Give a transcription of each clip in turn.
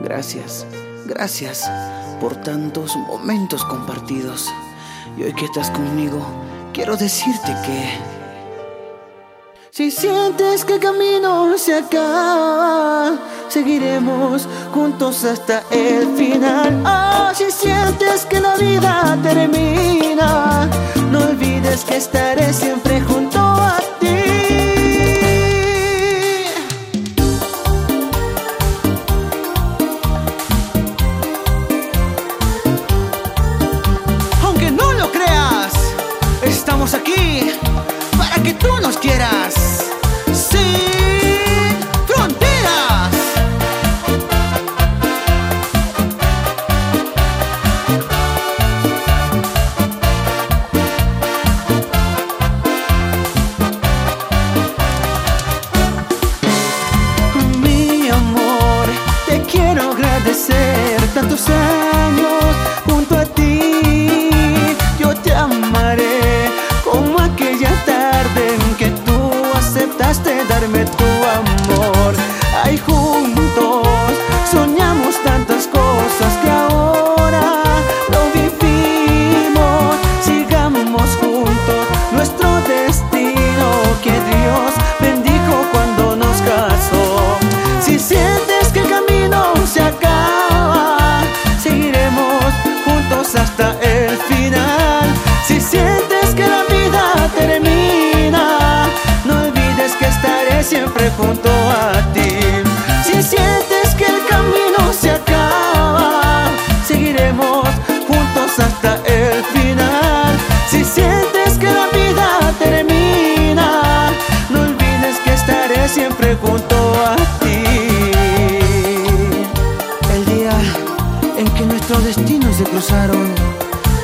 Gracias, gracias por tantos momentos compartidos. Y hoy que estás conmigo, quiero decirte que... Si sientes que el camino se acaba, seguiremos juntos hasta el final. Oh, si sientes que la vida termina, no olvides que estaré agradecer tantos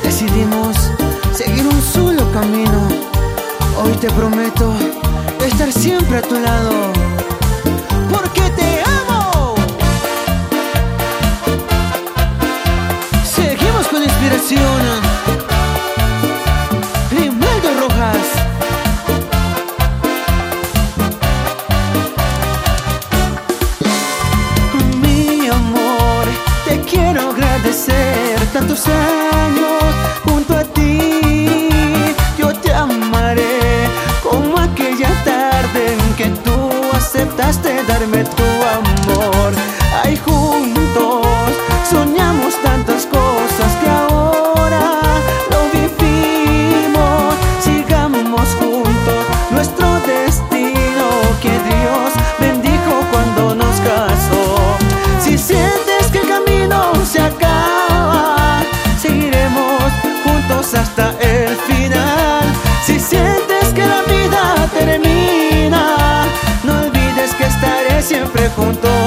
decidimos seguir un solo camino. Hoy te prometo estar siempre a tu lado, porque te amo. Seguimos con inspiración. tu sueño juntos.